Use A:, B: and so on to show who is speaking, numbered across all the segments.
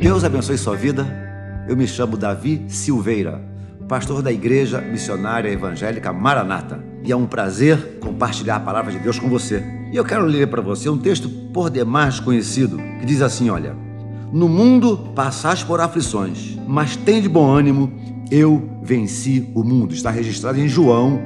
A: Deus abençoe sua vida. Eu me chamo Davi Silveira, pastor da Igreja Missionária Evangélica Maranata. E é um prazer compartilhar a palavra de Deus com você. E eu quero ler para você um texto por demais conhecido, que diz assim: Olha, no mundo passais por aflições, mas tem de bom ânimo, eu venci o mundo. Está registrado em João,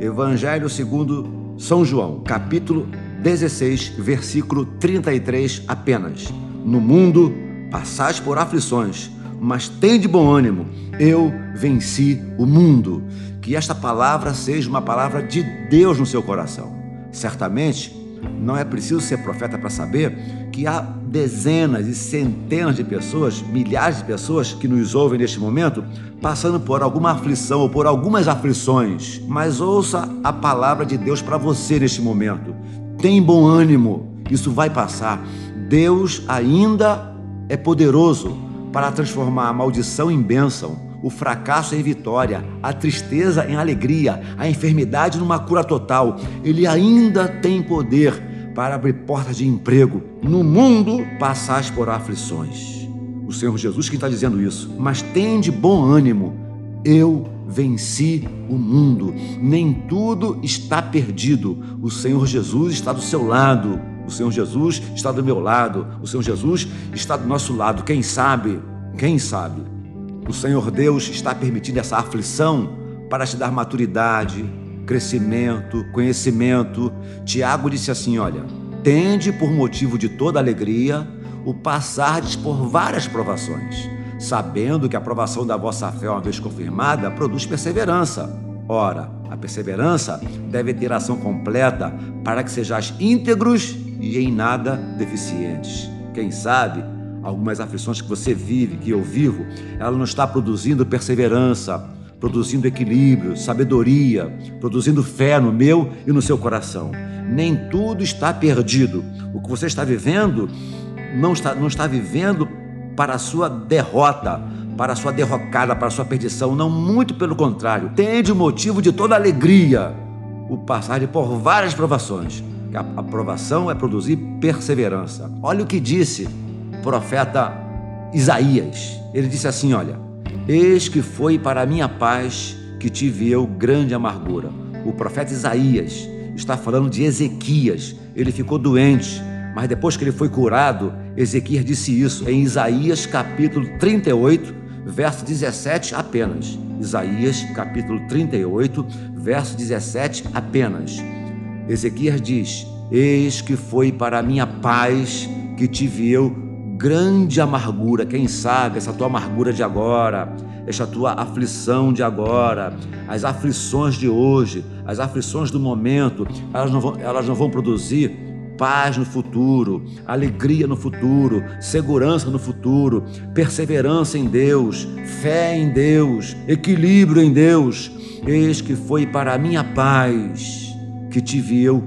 A: Evangelho segundo São João, capítulo 16, versículo 33 apenas. No mundo passais por aflições, mas tem de bom ânimo, eu venci o mundo. Que esta palavra seja uma palavra de Deus no seu coração. Certamente, não é preciso ser profeta para saber que há dezenas e centenas de pessoas, milhares de pessoas que nos ouvem neste momento, passando por alguma aflição ou por algumas aflições. Mas ouça a palavra de Deus para você neste momento. Tem bom ânimo, isso vai passar. Deus ainda é poderoso para transformar a maldição em bênção, o fracasso em vitória, a tristeza em alegria, a enfermidade numa cura total. Ele ainda tem poder para abrir portas de emprego. No mundo passais por aflições. O Senhor Jesus que está dizendo isso. Mas tem de bom ânimo. Eu venci o mundo. Nem tudo está perdido. O Senhor Jesus está do seu lado. O Senhor Jesus está do meu lado, o Senhor Jesus está do nosso lado. Quem sabe, quem sabe, o Senhor Deus está permitindo essa aflição para te dar maturidade, crescimento, conhecimento. Tiago disse assim: Olha, tende por motivo de toda alegria o passardes por várias provações, sabendo que a provação da vossa fé, uma vez confirmada, produz perseverança. Ora, a perseverança deve ter ação completa para que sejais íntegros e em nada deficientes. Quem sabe, algumas aflições que você vive, que eu vivo, ela não está produzindo perseverança, produzindo equilíbrio, sabedoria, produzindo fé no meu e no seu coração. Nem tudo está perdido. O que você está vivendo não está, não está vivendo para a sua derrota, para a sua derrocada, para a sua perdição. Não, muito pelo contrário. Tende o motivo de toda alegria o passar por várias provações a aprovação é produzir perseverança. Olha o que disse o profeta Isaías. Ele disse assim: Olha, eis que foi para a minha paz que tive eu grande amargura. O profeta Isaías está falando de Ezequias. Ele ficou doente, mas depois que ele foi curado, Ezequias disse isso em Isaías capítulo 38, verso 17 apenas. Isaías capítulo 38, verso 17 apenas. Ezequias diz: Eis que foi para a minha paz que tive eu grande amargura. Quem sabe essa tua amargura de agora, essa tua aflição de agora, as aflições de hoje, as aflições do momento, elas não vão, elas não vão produzir paz no futuro, alegria no futuro, segurança no futuro, perseverança em Deus, fé em Deus, equilíbrio em Deus. Eis que foi para a minha paz que tive eu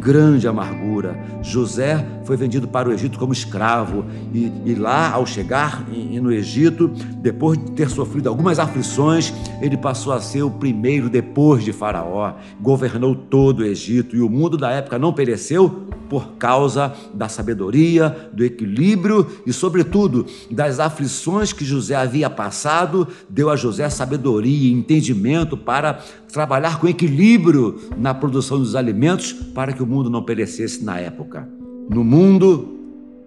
A: grande amargura. José foi vendido para o Egito como escravo e, e lá, ao chegar em, no Egito, depois de ter sofrido algumas aflições, ele passou a ser o primeiro depois de Faraó. Governou todo o Egito e o mundo da época não pereceu por causa da sabedoria, do equilíbrio e, sobretudo, das aflições que José havia passado. Deu a José sabedoria e entendimento para trabalhar com equilíbrio na produção dos alimentos para que o mundo não perecesse na época. No mundo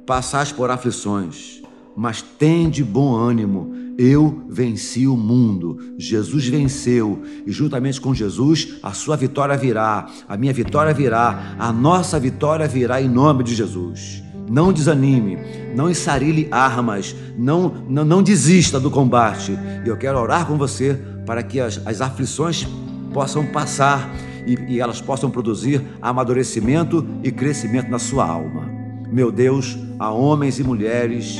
A: passais por aflições, mas tende bom ânimo. Eu venci o mundo. Jesus venceu e juntamente com Jesus a sua vitória virá, a minha vitória virá, a nossa vitória virá em nome de Jesus. Não desanime, não ensarilhe armas, não, não, não desista do combate. E eu quero orar com você para que as, as aflições possam passar e, e elas possam produzir amadurecimento e crescimento na sua alma. Meu Deus, há homens e mulheres,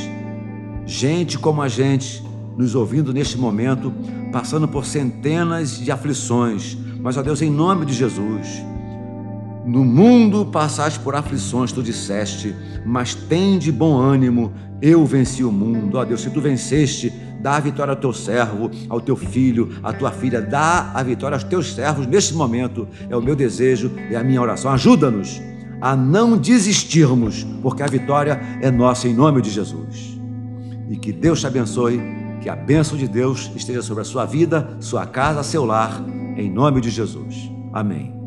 A: gente como a gente, nos ouvindo neste momento, passando por centenas de aflições, mas, ó Deus, em nome de Jesus, no mundo passais por aflições, tu disseste, mas tem de bom ânimo, eu venci o mundo. Ó Deus, se tu venceste, dá a vitória ao teu servo, ao teu filho, à tua filha, dá a vitória aos teus servos neste momento. É o meu desejo, é a minha oração. Ajuda-nos a não desistirmos, porque a vitória é nossa em nome de Jesus. e que Deus te abençoe, que a bênção de Deus esteja sobre a sua vida, sua casa, seu lar, em nome de Jesus. Amém.